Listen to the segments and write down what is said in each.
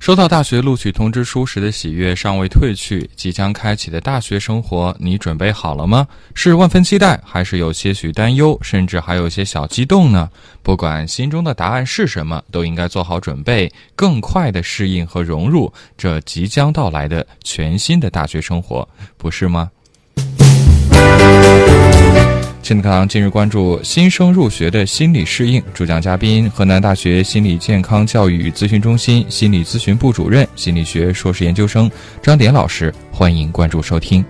收到大学录取通知书时的喜悦尚未褪去，即将开启的大学生活，你准备好了吗？是万分期待，还是有些许担忧，甚至还有些小激动呢？不管心中的答案是什么，都应该做好准备，更快的适应和融入这即将到来的全新的大学生活，不是吗？亲子课堂今日关注新生入学的心理适应，主讲嘉宾河南大学心理健康教育与咨询中心心理咨询部主任、心理学硕士研究生张典老师，欢迎关注收听。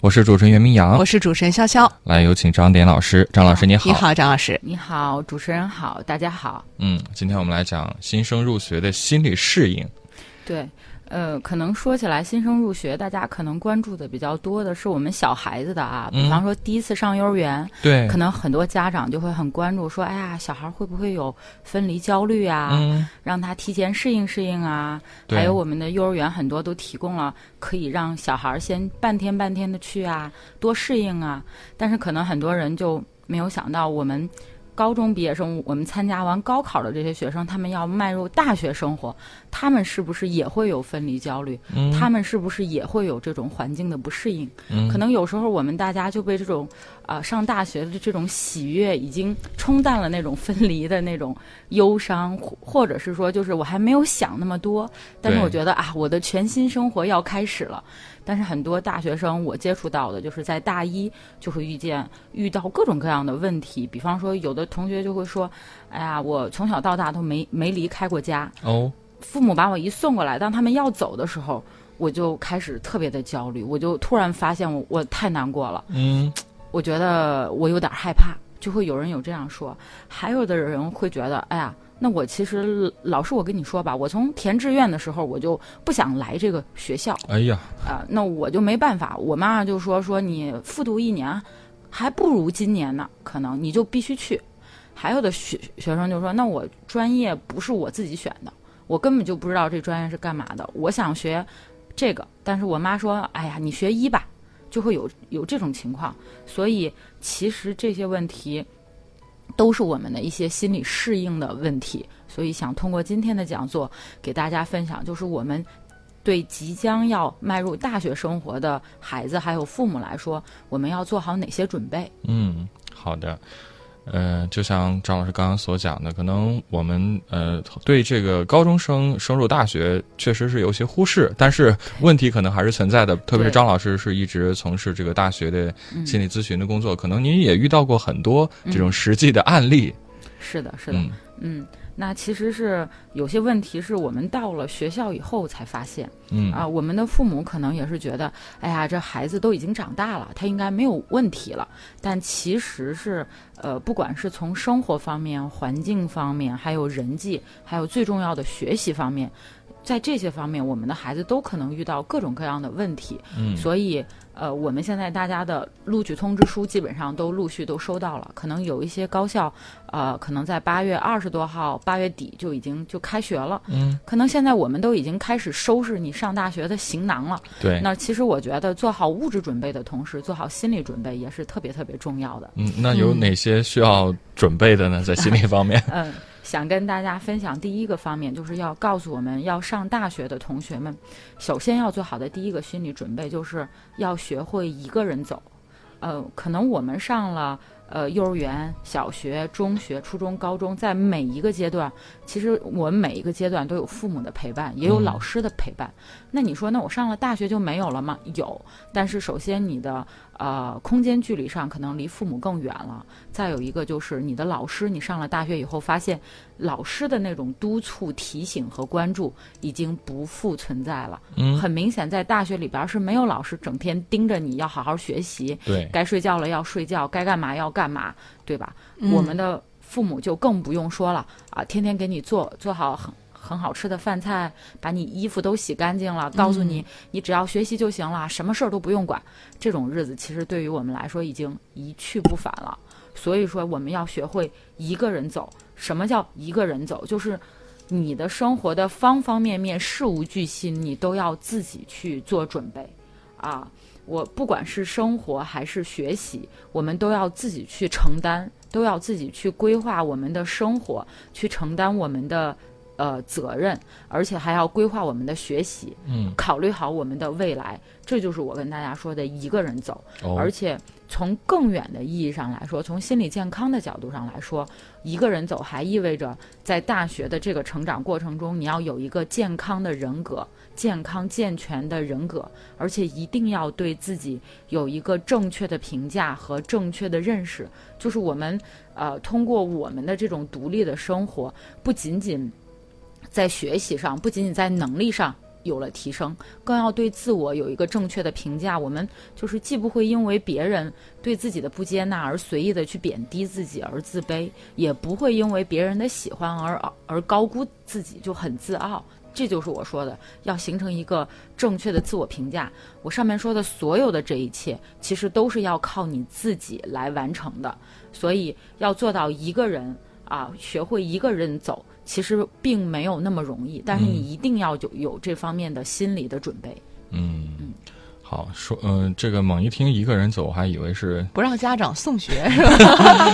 我是主持人袁明阳，我是主持人潇潇，来有请张典老师。张老师你好，你好，张老师，你好，主持人好，大家好。嗯，今天我们来讲新生入学的心理适应。对。呃，可能说起来，新生入学，大家可能关注的比较多的是我们小孩子的啊，比方说第一次上幼儿园，对，可能很多家长就会很关注，说，哎呀，小孩会不会有分离焦虑啊？嗯，让他提前适应适应啊。还有我们的幼儿园很多都提供了可以让小孩先半天半天的去啊，多适应啊。但是可能很多人就没有想到我们。高中毕业生，我们参加完高考的这些学生，他们要迈入大学生活，他们是不是也会有分离焦虑？他们是不是也会有这种环境的不适应？可能有时候我们大家就被这种啊上大学的这种喜悦已经冲淡了那种分离的那种忧伤，或者是说就是我还没有想那么多，但是我觉得啊，我的全新生活要开始了。但是很多大学生，我接触到的就是在大一就会遇见遇到各种各样的问题，比方说有的同学就会说：“哎呀，我从小到大都没没离开过家。哦，父母把我一送过来，当他们要走的时候，我就开始特别的焦虑，我就突然发现我我太难过了，嗯，我觉得我有点害怕，就会有人有这样说，还有的人会觉得，哎呀。”那我其实老师，我跟你说吧，我从填志愿的时候我就不想来这个学校。哎呀，啊，那我就没办法。我妈妈就说说你复读一年，还不如今年呢，可能你就必须去。还有的学学生就说，那我专业不是我自己选的，我根本就不知道这专业是干嘛的。我想学这个，但是我妈说，哎呀，你学医吧，就会有有这种情况。所以其实这些问题。都是我们的一些心理适应的问题，所以想通过今天的讲座给大家分享，就是我们对即将要迈入大学生活的孩子还有父母来说，我们要做好哪些准备？嗯，好的。呃，就像张老师刚刚所讲的，可能我们呃对这个高中生升入大学确实是有些忽视，但是问题可能还是存在的。特别是张老师是一直从事这个大学的心理咨询的工作，可能您也遇到过很多这种实际的案例。是的，是的，嗯。那其实是有些问题是我们到了学校以后才发现，嗯啊，我们的父母可能也是觉得，哎呀，这孩子都已经长大了，他应该没有问题了。但其实是，呃，不管是从生活方面、环境方面，还有人际，还有最重要的学习方面，在这些方面，我们的孩子都可能遇到各种各样的问题。嗯，所以。呃，我们现在大家的录取通知书基本上都陆续都收到了，可能有一些高校，呃，可能在八月二十多号、八月底就已经就开学了。嗯，可能现在我们都已经开始收拾你上大学的行囊了。对。那其实我觉得做好物质准备的同时，做好心理准备也是特别特别重要的。嗯，那有哪些需要准备的呢？在心理方面？嗯。想跟大家分享第一个方面，就是要告诉我们要上大学的同学们，首先要做好的第一个心理准备，就是要学会一个人走。呃，可能我们上了呃幼儿园、小学、中学、初中、高中，在每一个阶段，其实我们每一个阶段都有父母的陪伴，也有老师的陪伴。那你说，那我上了大学就没有了吗？有，但是首先你的。呃，空间距离上可能离父母更远了。再有一个就是你的老师，你上了大学以后发现，老师的那种督促、提醒和关注已经不复存在了。嗯，很明显，在大学里边是没有老师整天盯着你要好好学习，对，该睡觉了要睡觉，该干嘛要干嘛，对吧？我们的父母就更不用说了啊，天天给你做做好很。很好吃的饭菜，把你衣服都洗干净了，告诉你你只要学习就行了，什么事儿都不用管。这种日子其实对于我们来说已经一去不返了。所以说，我们要学会一个人走。什么叫一个人走？就是你的生活的方方面面、事无巨细，你都要自己去做准备，啊，我不管是生活还是学习，我们都要自己去承担，都要自己去规划我们的生活，去承担我们的。呃，责任，而且还要规划我们的学习，嗯，考虑好我们的未来，这就是我跟大家说的一个人走。哦而且从更远的意义上来说，从心理健康的角度上来说，一个人走还意味着在大学的这个成长过程中，你要有一个健康的人格、健康健全的人格，而且一定要对自己有一个正确的评价和正确的认识。就是我们呃，通过我们的这种独立的生活，不仅仅在学习上，不仅仅在能力上有了提升，更要对自我有一个正确的评价。我们就是既不会因为别人对自己的不接纳而随意的去贬低自己而自卑，也不会因为别人的喜欢而而高估自己就很自傲。这就是我说的，要形成一个正确的自我评价。我上面说的所有的这一切，其实都是要靠你自己来完成的。所以要做到一个人啊，学会一个人走，其实并没有那么容易。但是你一定要有有这方面的心理的准备。嗯，好说，嗯、这个猛一听一个人走，我还以为是，不让家长送学 是吧？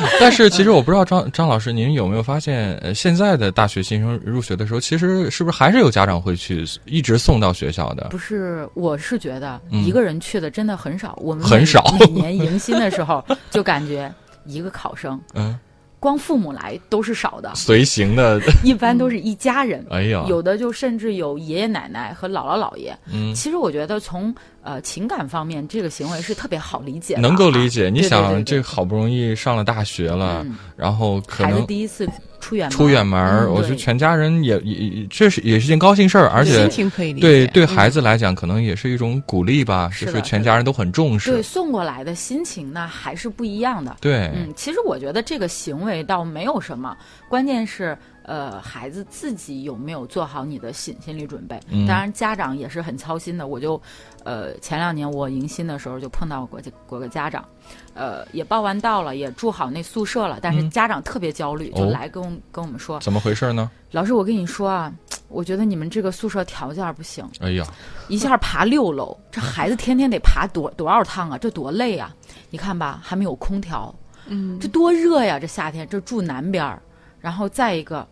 但是其实我不知道张张老师，您有没有发现，呃，现在的大学新生入学的时候，其实是不是还是有家长会去一直送到学校的？不是，我是觉得嗯一个人去的真的很少。我们很少每年迎新的时候，就感觉一个考生，嗯，光父母来都是少的，随行的，一般都是一家人。哎呀，有的就甚至有爷爷奶奶和姥姥姥爷。嗯，其实我觉得从呃情感方面，这个行为是特别好理解能够理解。你想，这好不容易上了大学了，嗯。然后可孩子能第一次出远门出远门我觉得全家人也也也这是也是件高兴事儿，而且心情可以理解。对对嗯孩子来讲，可能也是一种鼓励吧，就是全家人都很重视对视。送过来的心情呢还是不一样的。对，嗯，其实我觉得这个行为倒没有什么，关键是呃孩子自己有没有做好你的心心理准备。嗯当然家长也是很操心的。我就呃前两年我迎新的时候就碰到过这过个家长，呃也报完到了，也住好那宿舍了，但是嗯家长特别焦虑，就哦来跟我跟我们说，怎么回事呢？老师我跟你说啊。我觉得你们这个宿舍条件不行，哎呀，一下爬六楼，这孩子天天得爬多多少趟啊？这多累啊！你看吧，还没有空调，嗯，这多热呀！这夏天，这住南边儿，然后再一个，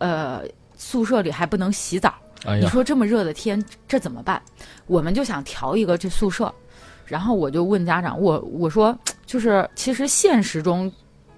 呃，宿舍里还不能洗澡。你说这么热的天，这怎么办？我们就想调一个这宿舍，然后我就问家长，我我说就是其实现实中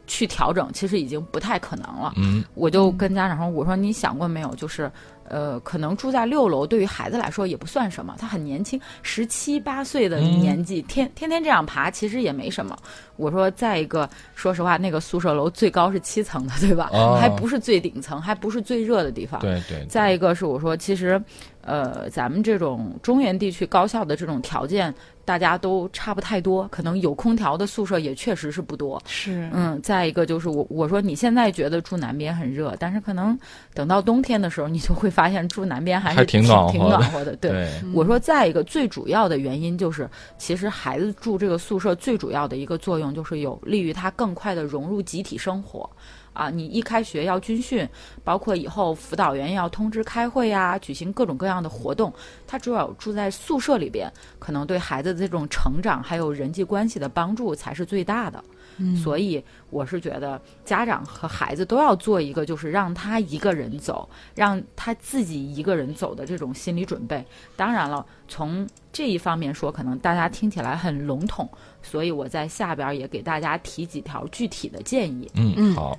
去调整，其实已经不太可能了。嗯，我就跟家长说，我说你想过没有，就是。呃，可能住在六楼，对于孩子来说也不算什么，他很年轻，十七八岁的嗯年纪，天天天这样爬，其实也没什么。我说，再一个，说实话，那个宿舍楼最高是七层的，对吧？哦还不是最顶层，还不是最热的地方。对对，再一个是我说，其实，呃，咱们这种中原地区高校的这种条件，大家都差不太多，可能有空调的宿舍也确实是不多。是嗯，再一个就是我我说你现在觉得住南边很热，但是可能等到冬天的时候，你就会发现住南边还是挺暖和挺的暖和的。对，对，我说再一个最主要的原因就是，其实孩子住这个宿舍最主要的一个作用就是有利于他更快的融入集体生活。啊，你一开学要军训，包括以后辅导员要通知开会呀、举行各种各样的活动，他只有住在宿舍里边，可能对孩子的这种成长还有人际关系的帮助才是最大的。嗯所以我是觉得家长和孩子都要做一个，就是让他一个人走，让他自己一个人走的这种心理准备。当然了，从这一方面说，可能大家听起来很笼统，所以我在下边也给大家提几条具体的建议。嗯，嗯好，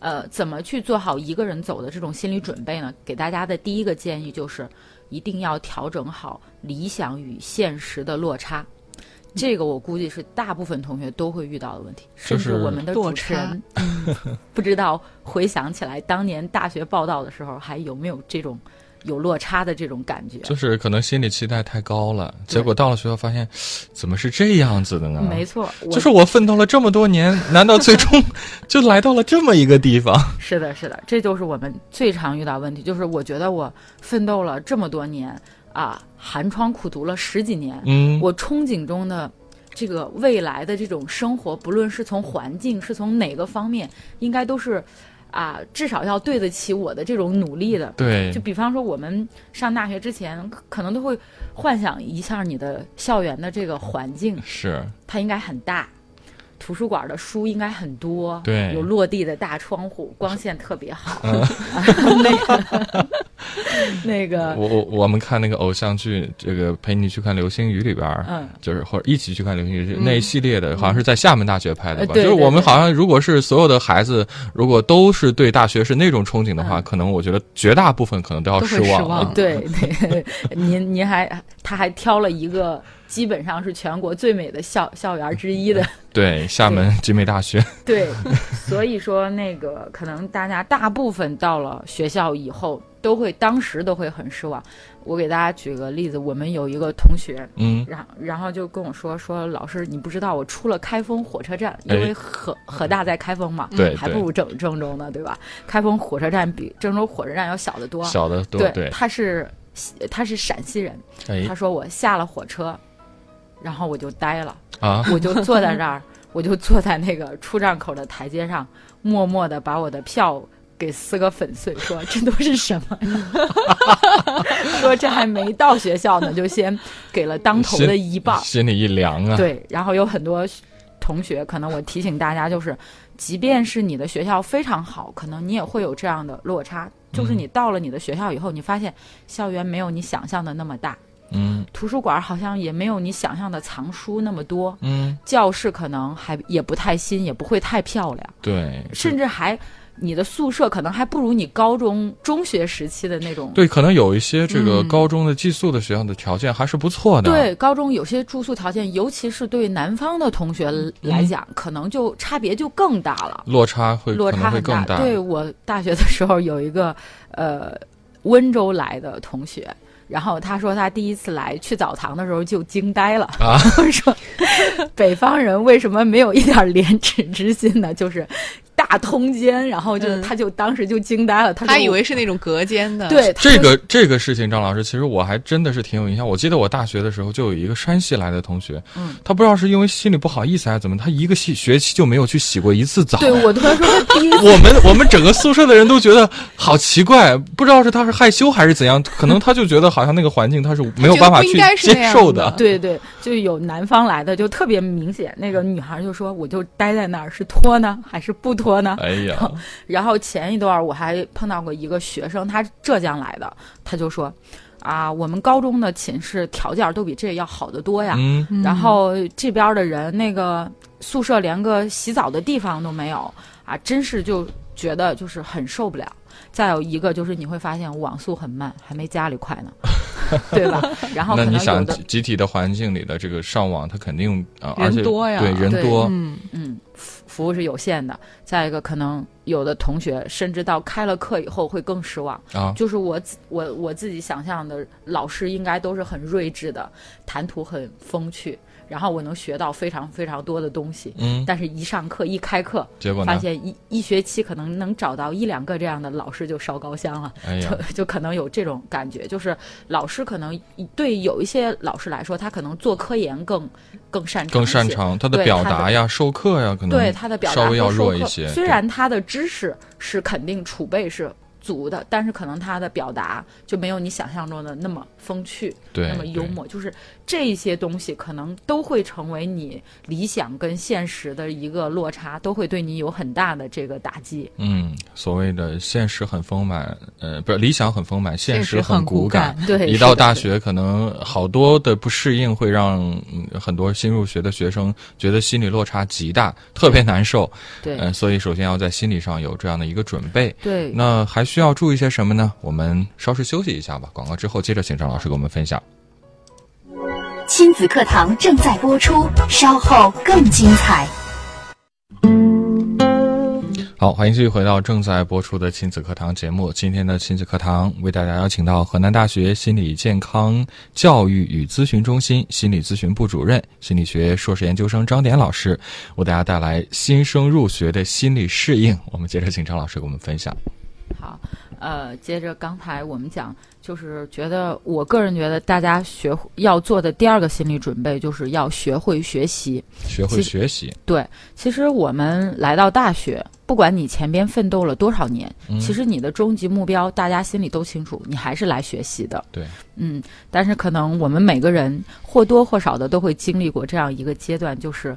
呃，怎么去做好一个人走的这种心理准备呢？给大家的第一个建议就是，一定要调整好理想与现实的落差。这个我估计是大部分同学都会遇到的问题，甚至就是我们的主持人，嗯不知道回想起来当年大学报道的时候，还有没有这种有落差的这种感觉？就是可能心理期待太高了，结果到了学校发现，怎么是这样子的呢？没错，就是我奋斗了这么多年，难道最终 就来到了这么一个地方？是的，是的，这就是我们最常遇到问题。就是我觉得我奋斗了这么多年啊，寒窗苦读了十几年，嗯，我憧憬中的这个未来的这种生活，不论是从环境，是从哪个方面，应该都是啊，至少要对得起我的这种努力的。对，就比方说我们上大学之前，可能都会幻想一下你的校园的这个环境，是它应该很大。图书馆的书应该很多，对，有落地的大窗户，光线特别好。那个，那个，我我我们看那个偶像剧，这个陪你去看流星雨里边，嗯，就是或者一起去看流星雨那一系列的，好像是在厦门大学拍的吧？就是我们好像如果是所有的孩子，如果都是对大学是那种憧憬的话，可能我觉得绝大部分可能都要失望。对对，您您还他还挑了一个。基本上是全国最美的校校园之一的，对，厦门集美大学。对，所以说那个可能大家大部分到了学校以后，都会当时都会很失望。我给大家举个例子，我们有一个同学，嗯，然然后就跟我说说老师，你不知道我出了开封火车站，因为河河大在开封嘛，对，还不如郑郑州呢，对吧？开封火车站比郑州火车站要小得多，小得多。对，他是他是陕西人，他说我下了火车。然后我就呆了啊！我就坐在那儿，我就坐在那个出站口的台阶上，默默的把我的票给撕个粉碎，说这都是什么？说这还没到学校呢，就先给了当头的一棒，心里一凉啊！对，然后有很多同学，可能我提醒大家，就是即便是你的学校非常好，可能你也会有这样的落差，就是你到了你的学校以后，你发现校园没有你想象的那么大。嗯，图书馆好像也没有你想象的藏书那么多。嗯，教室可能还也不太新，也不会太漂亮。对，甚至还你的宿舍可能还不如你高中中学时期的那种。对，可能有一些这个高中的寄宿的学校的条件还是不错的。对，高中有些住宿条件，尤其是对南方的同学来讲，可能就差别就更大了，落差会落差会更大。对我大学的时候有一个呃温州来的同学。然后他说，他第一次来去澡堂的时候就惊呆了。啊，说北方人为什么没有一点廉耻之心呢？就是。大通间，然后就他就当时就惊呆了，他以为是那种隔间的。对这个这个事情，张老师，其实我还真的是挺有印象。我记得我大学的时候就有一个山西来的同学，嗯，他不知道是因为心里不好意思还是怎么，他一个学学期就没有去洗过一次澡。对我突然说他第一，我们我们整个宿舍的人都觉得好奇怪，不知道是他是害羞还是怎样，可能他就觉得好像那个环境他是没有办法去接受的。对对，就有南方来的就特别明显，那个女孩就说，我就待在那儿，是脱呢还是不脱呢？哎呀。然后前一段我还碰到过一个学生，他浙江来的，他就说：“啊，我们高中的寝室条件都比这要好得多呀。然后这边的人那个宿舍连个洗澡的地方都没有啊，真是就觉得就是很受不了。再有一个就是你会发现网速很慢，还没家里快呢，对吧？然后那你想集体的环境里的这个上网，它肯定啊，人多呀，对人多，嗯嗯。”服务是有限的，再一个可能有的同学甚至到开了课以后会更失望。啊。就是我我我自己想象的老师应该都是很睿智的，谈吐很风趣。然后我能学到非常非常多的东西，嗯，但是一上课一开课，结果发现一一学期可能能找到一两个这样的老师就烧高香了，就就可能有这种感觉，就是老师可能对有一些老师来说，他可能做科研更更擅长，更擅长他的表达呀、授课呀，可能。对他的表达稍微要弱一些。虽然他的知识是肯定储备是。足的，但是可能他的表达就没有你想象中的那么风趣，对，那么幽默。就是这些东西可能都会成为你理想跟现实的一个落差，都会对你有很大的这个打击。嗯，所谓的现实很丰满，呃，不是理想很丰满，现实很骨感。对，一到大学，可能好多的不适应会让很多新入学的学生觉得心理落差极大，特别难受。对，嗯，所以首先要在心理上有这样的一个准备。对，那还需要注意些什么呢？我们稍事休息一下吧。广告之后，接着请张老师给我们分享。亲子课堂正在播出，稍后更精彩。好，欢迎继续回到正在播出的亲子课堂节目。今天的亲子课堂为大家邀请到河南大学心理健康教育与咨询中心心理咨询部主任、心理学硕士研究生张典老师，为大家带来新生入学的心理适应。我们接着请张老师给我们分享。好，呃，接着刚才我们讲，就是觉得我个人觉得大家学要做的第二个心理准备，就是要学会学习，学会学习。对，其实我们来到大学，不管你前边奋斗了多少年，其实你的终极目标大家心里都清楚，你还是来学习的。对，嗯，但是可能我们每个人或多或少的都会经历过这样一个阶段，就是。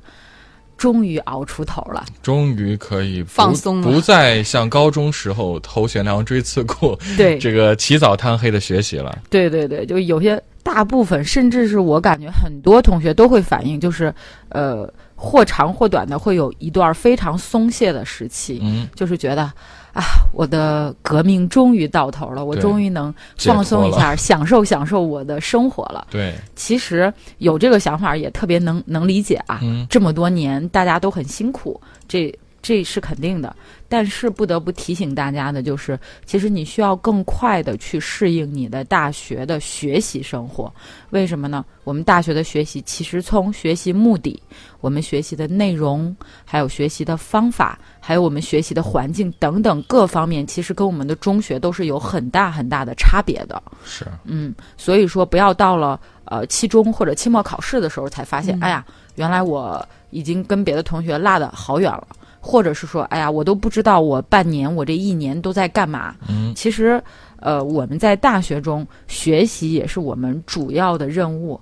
终于熬出头了，终于可以放松了，不再像高中时候头悬梁锥刺股，对 这个起早贪黑的学习了。对对对，就有些大部分，甚至是我感觉很多同学都会反映，就是呃，或长或短的，会有一段非常松懈的时期，嗯，就是觉得。啊，我的革命终于到头了，我终于能放松一下，享受享受我的生活了。对，其实有这个想法也特别能能理解啊。这么多年大家都很辛苦，这这是肯定的。但是不得不提醒大家的就是，其实你需要更快的去适应你的大学的学习生活。为什么呢？我们大学的学习其实从学习目的、我们学习的内容，还有学习的方法，还有我们学习的环境等等各方面，其实跟我们的中学都是有很大很大的差别的。是，嗯，所以说不要到了呃期中或者期末考试的时候才发现，哎呀，原来我已经跟别的同学落得好远了。或者是说，哎呀，我都不知道我半年，我这一年都在干嘛。嗯，其实，呃，我们在大学中学习也是我们主要的任务。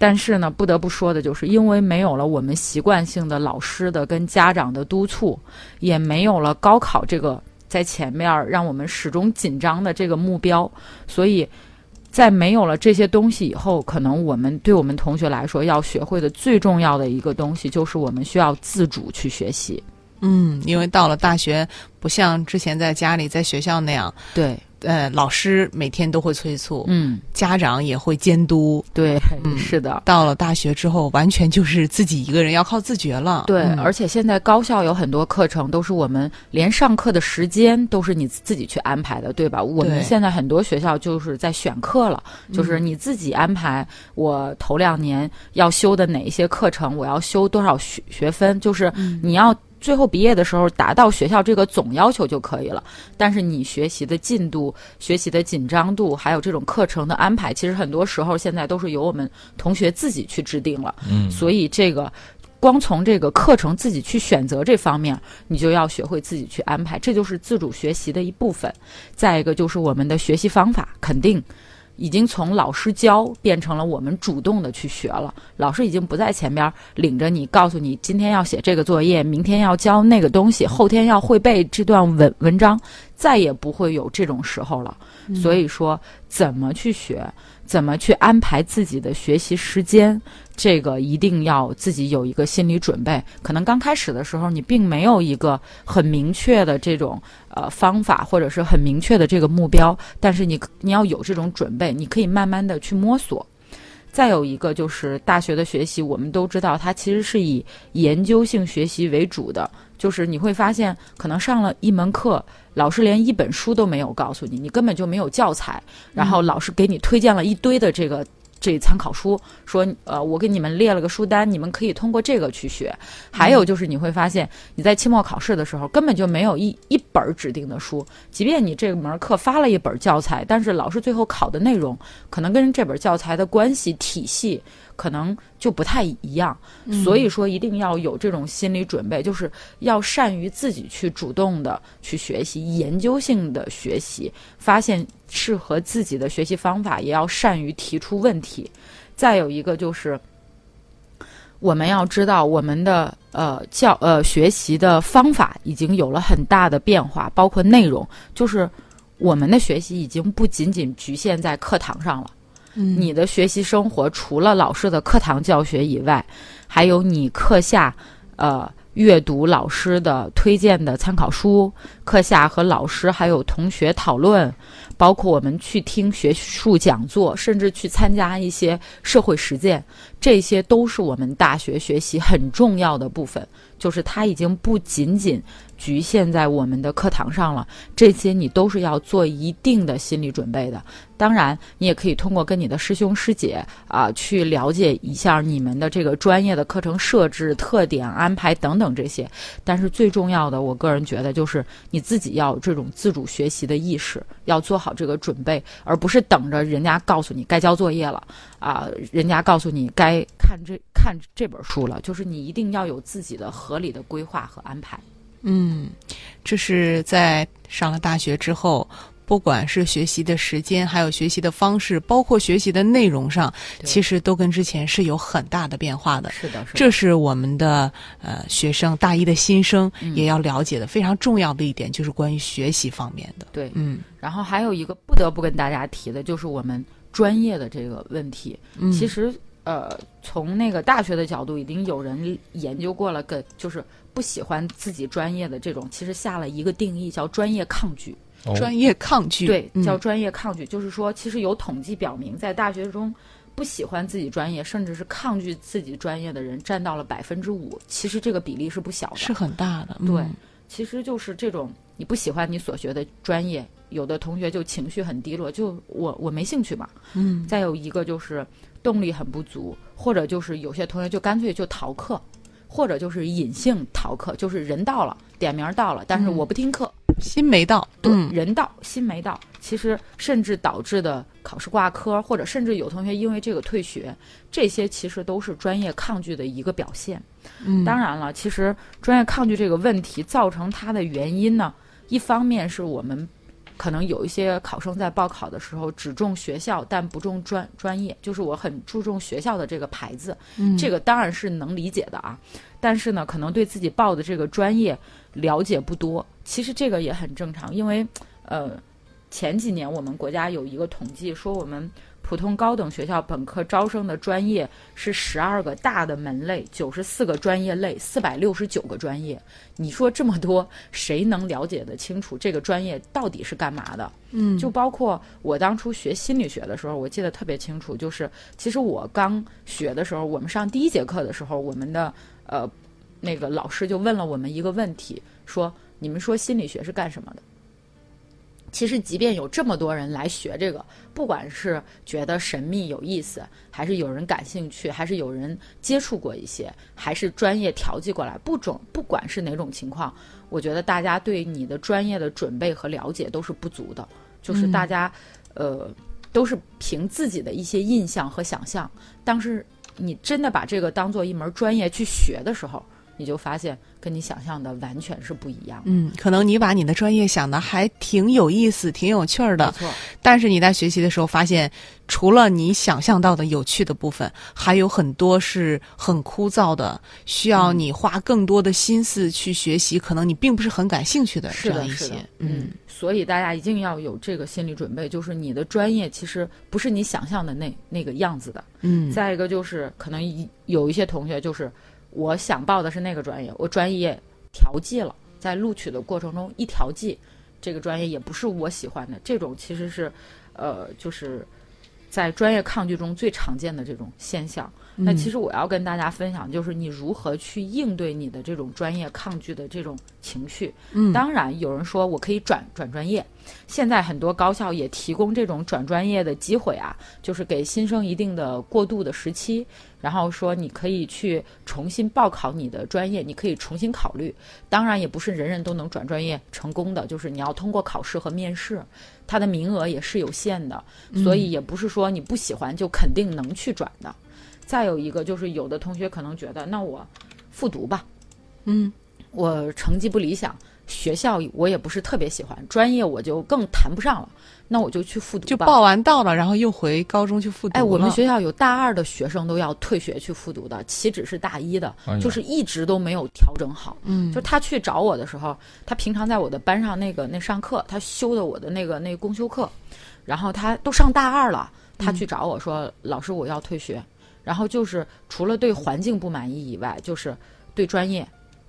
但是呢，不得不说的就是，因为没有了我们习惯性的老师的跟家长的督促，也没有了高考这个在前面让我们始终紧张的这个目标，所以。在没有了这些东西以后，可能我们对我们同学来说要学会的最重要的一个东西，就是我们需要自主去学习。嗯，因为到了大学，不像之前在家里、在学校那样。对。呃，老师每天都会催促，嗯，家长也会监督，对，嗯，是的。到了大学之后，完全就是自己一个人要靠自觉了。对，而且现在高校有很多课程都是我们连上课的时间都是你自己去安排的，对吧？我们现在很多学校就是在选课了，就是你自己安排。我头两年要修的哪一些课程，我要修多少学学分，就是你要。最后毕业的时候达到学校这个总要求就可以了，但是你学习的进度、学习的紧张度，还有这种课程的安排，其实很多时候现在都是由我们同学自己去制定了。嗯，所以这个光从这个课程自己去选择这方面，你就要学会自己去安排，这就是自主学习的一部分。再一个就是我们的学习方法，肯定。已经从老师教变成了我们主动的去学了。老师已经不在前边领着你，告诉你今天要写这个作业，明天要教那个东西，后天要会背这段文文章，再也不会有这种时候了。所以说，怎么去学？怎么去安排自己的学习时间？这个一定要自己有一个心理准备。可能刚开始的时候，你并没有一个很明确的这种呃方法，或者是很明确的这个目标，但是你你要有这种准备，你可以慢慢的去摸索。再有一个就是大学的学习，我们都知道它其实是以研究性学习为主的，就是你会发现，可能上了一门课。老师连一本书都没有告诉你，你根本就没有教材，然后老师给你推荐了一堆的这个这参考书，说呃我给你们列了个书单，你们可以通过这个去学。还有就是你会发现你在期末考试的时候根本就没有一一本指定的书，即便你这门课发了一本教材，但是老师最后考的内容可能跟这本教材的关系体系。可能就不太一样，所以说一定要有这种心理准备，就是要善于自己去主动的去学习，研究性的学习，发现适合自己的学习方法，也要善于提出问题。再有一个就是，我们要知道我们的呃教呃学习的方法已经有了很大的变化，包括内容，就是我们的学习已经不仅仅局限在课堂上了。你的学习生活除了老师的课堂教学以外，还有你课下，呃，阅读老师的推荐的参考书，课下和老师还有同学讨论，包括我们去听学术讲座，甚至去参加一些社会实践，这些都是我们大学学习很重要的部分。就是它已经不仅仅局限在我们的课堂上了，这些你都是要做一定的心理准备的。当然，你也可以通过跟你的师兄师姐啊去了解一下你们的这个专业的课程设置、特点、安排等等这些。但是最重要的，我个人觉得就是你自己要有这种自主学习的意识，要做好这个准备，而不是等着人家告诉你该交作业了啊，人家告诉你该看这看这本书了，就是你一定要有自己的合理的规划和安排。嗯，这是在上了大学之后，不管是学习的时间，还有学习的方式，包括学习的内容上，其实都跟之前是有很大的变化的。是的，是的。这是我们的呃学生大一的新生也要了解的非常重要的一点，就是关于学习方面的。对，嗯。然后还有一个不得不跟大家提的，就是我们专业的这个问题。嗯。其实呃，从那个大学的角度，已经有人研究过了，个就是。不喜欢自己专业的这种，其实下了一个定义，叫专业抗拒。专业抗拒，对，叫专业抗拒，就是说，其实有统计表明，在大学中不喜欢自己专业，甚至是抗拒自己专业的人，占到了百分之五。其实这个比例是不小的，是很大的。对，其实就是这种你不喜欢你所学的专业，有的同学就情绪很低落，就我我没兴趣嘛。嗯。再有一个就是动力很不足，或者就是有些同学就干脆就逃课。或者就是隐性逃课，就是人到了，点名到了，但是我不听课，心没到，对，人到心没到，其实甚至导致的考试挂科，或者甚至有同学因为这个退学，这些其实都是专业抗拒的一个表现。嗯，当然了，其实专业抗拒这个问题造成它的原因呢，一方面是我们。可能有一些考生在报考的时候只重学校，但不重专专业，就是我很注重学校的这个牌子，这个当然是能理解的啊。但是呢，可能对自己报的这个专业了解不多，其实这个也很正常，因为呃，前几年我们国家有一个统计说我们。普通高等学校本科招生的专业是十二个大的门类，九十四个专业类，四百六十九个专业。你说这么多，谁能了解得清楚这个专业到底是干嘛的？嗯，就包括我当初学心理学的时候，我记得特别清楚，就是其实我刚学的时候，我们上第一节课的时候，我们的呃那个老师就问了我们一个问题，说你们说心理学是干什么的？其实，即便有这么多人来学这个，不管是觉得神秘有意思，还是有人感兴趣，还是有人接触过一些，还是专业调剂过来，不种不管是哪种情况，我觉得大家对你的专业的准备和了解都是不足的。就是大家，呃，都是凭自己的一些印象和想象，但是你真的把这个当做一门专业去学的时候。你就发现跟你想象的完全是不一样。嗯，可能你把你的专业想的还挺有意思、挺有趣儿的。没错。但是你在学习的时候发现，除了你想象到的有趣的部分，还有很多是很枯燥的，需要你花更多的心思去学习，可能你并不是很感兴趣的这样一些。嗯，所以大家一定要有这个心理准备，就是你的专业其实不是你想象的那那个样子的。嗯。再一个就是可能有一些同学就是。我想报的是那个专业，我专业调剂了，在录取的过程中一调剂，这个专业也不是我喜欢的。这种其实是，呃，就是在专业抗拒中最常见的这种现象。那其实我要跟大家分享，就是你如何去应对你的这种专业抗拒的这种情绪。嗯，当然有人说我可以转转专业，现在很多高校也提供这种转专业的机会啊，就是给新生一定的过渡的时期，然后说你可以去重新报考你的专业，你可以重新考虑。当然也不是人人都能转专业成功的，就是你要通过考试和面试，它的名额也是有限的，所以也不是说你不喜欢就肯定能去转的。再有一个就是，有的同学可能觉得，那我复读吧，嗯，我成绩不理想，学校我也不是特别喜欢，专业我就更谈不上了，那我就去复读，就报完到了，然后又回高中去复读。哎，我们学校有大二的学生都要退学去复读的，岂止是大一的，就是一直都没有调整好。嗯，就他去找我的时候，他平常在我的班上那个那上课，他修的我的那个那公修课，然后他都上大二了，他去找我说，老师我要退学。然后就是除了对环境不满意以外，就是对专业，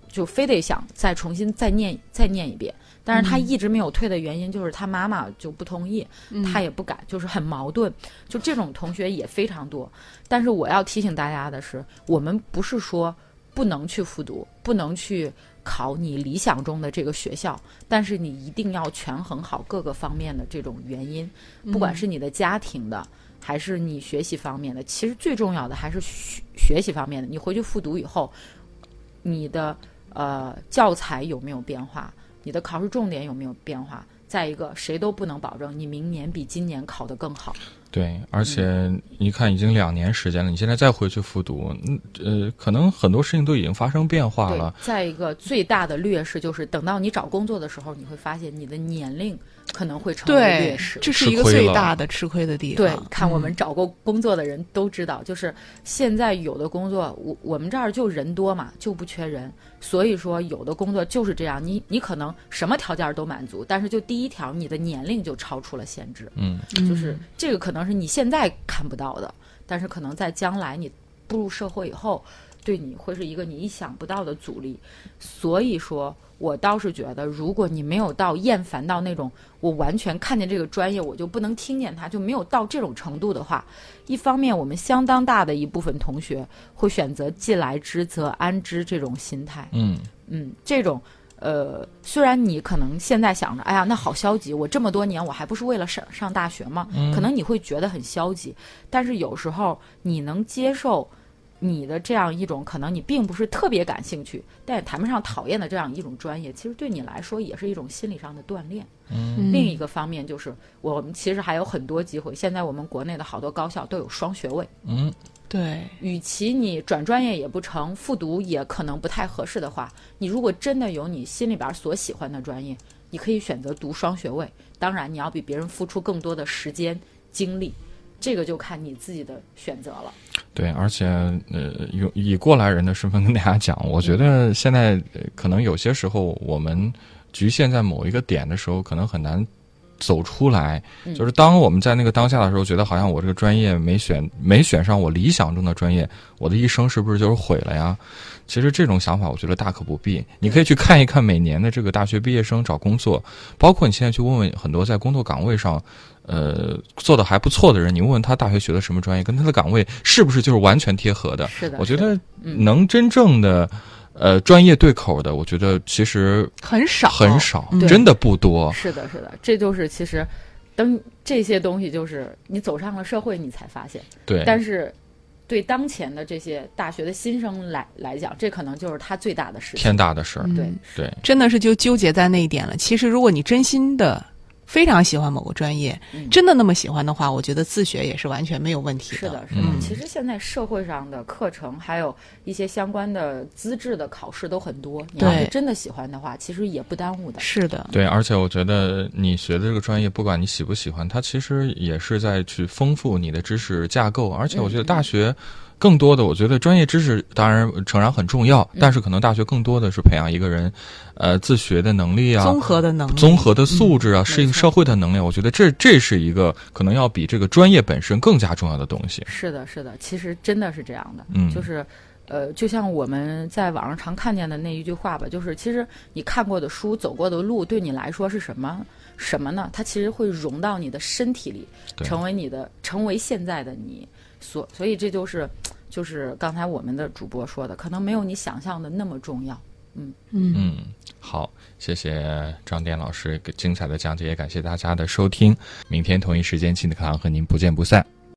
就非得想再重新再念再念一遍。但是他一直没有退的原因，就是他妈妈就不同意，他也不敢，就是很矛盾。就这种同学也非常多。但是我要提醒大家的是，我们不是说不能去复读，不能去考你理想中的这个学校，但是你一定要权衡好各个方面的这种原因，不管是你的家庭的，还是你学习方面的，其实最重要的还是学学习方面的。你回去复读以后，你的呃教材有没有变化？你的考试重点有没有变化？再一个，谁都不能保证你明年比今年考得更好。对，而且你看，已经两年时间了，你现在再回去复读，嗯呃，可能很多事情都已经发生变化了。再一个，最大的劣势就是，等到你找工作的时候，你会发现你的年龄。可能会成为劣势，这是一个最大的吃亏的地方。对，看我们找过工作的人都知道，就是现在有的工作，我我们这儿就人多嘛，就不缺人。所以说，有的工作就是这样，你你可能什么条件都满足，但是就第一条，你的年龄就超出了限制。嗯，就是这个可能是你现在看不到的，但是可能在将来你步入社会以后，对你会是一个你意想不到的阻力。所以说。我倒是觉得，如果你没有到厌烦到那种我完全看见这个专业我就不能听见它，就没有到这种程度的话，一方面我们相当大的一部分同学会选择既来之则安之这种心态。嗯嗯，这种呃，虽然你可能现在想着，哎呀，那好消极，我这么多年我还不是为了上上大学吗？可能你会觉得很消极，但是有时候你能接受。你的这样一种可能，你并不是特别感兴趣，但也谈不上讨厌的这样一种专业，其实对你来说也是一种心理上的锻炼。嗯，另一个方面就是，我们其实还有很多机会。现在我们国内的好多高校都有双学位。嗯，对。与其你转专业也不成，复读也可能不太合适的话，你如果真的有你心里边所喜欢的专业，你可以选择读双学位。当然，你要比别人付出更多的时间精力。这个就看你自己的选择了。对，而且呃，用以过来人的身份跟大家讲，我觉得现在可能有些时候我们局限在某一个点的时候，可能很难走出来。就是当我们在那个当下的时候，觉得好像我这个专业没选没选上我理想中的专业，我的一生是不是就是毁了呀？其实这种想法，我觉得大可不必。你可以去看一看每年的这个大学毕业生找工作，包括你现在去问问很多在工作岗位上。呃，做的还不错的人，你问问他大学学的什么专业，跟他的岗位是不是就是完全贴合的？是的，我觉得能真正的呃专业对口的，我觉得其实很少很少，真的不多。是的，是的，这就是其实等这些东西，就是你走上了社会，你才发现。对，但是对当前的这些大学的新生来来讲，这可能就是他最大的事，天大的事儿。对对，真的是就纠结在那一点了。其实，如果你真心的。非常喜欢某个专业，真的那么喜欢的话，我觉得自学也是完全没有问题的。是的，是的。其实现在社会上的课程，还有一些相关的资质的考试都很多。你要是真的喜欢的话，其实也不耽误的。是的，对。而且我觉得你学的这个专业，不管你喜不喜欢，它其实也是在去丰富你的知识架构。而且我觉得大学。更多的，我觉得专业知识当然诚然很重要，但是可能大学更多的是培养一个人，呃，自学的能力啊，综合的能力，综合的素质啊，适应社会的能力。我觉得这这是一个可能要比这个专业本身更加重要的东西。是的，是的，其实真的是这样的。嗯，就是，呃，就像我们在网上常看见的那一句话吧，就是其实你看过的书、走过的路，对你来说是什么？什么呢？它其实会融到你的身体里，成为你的，成为现在的你。所所以这就是，就是刚才我们的主播说的，可能没有你想象的那么重要。嗯嗯，好，谢谢张典老师精彩的讲解，也感谢大家的收听。明天同一时间，亲子课堂和您不见不散。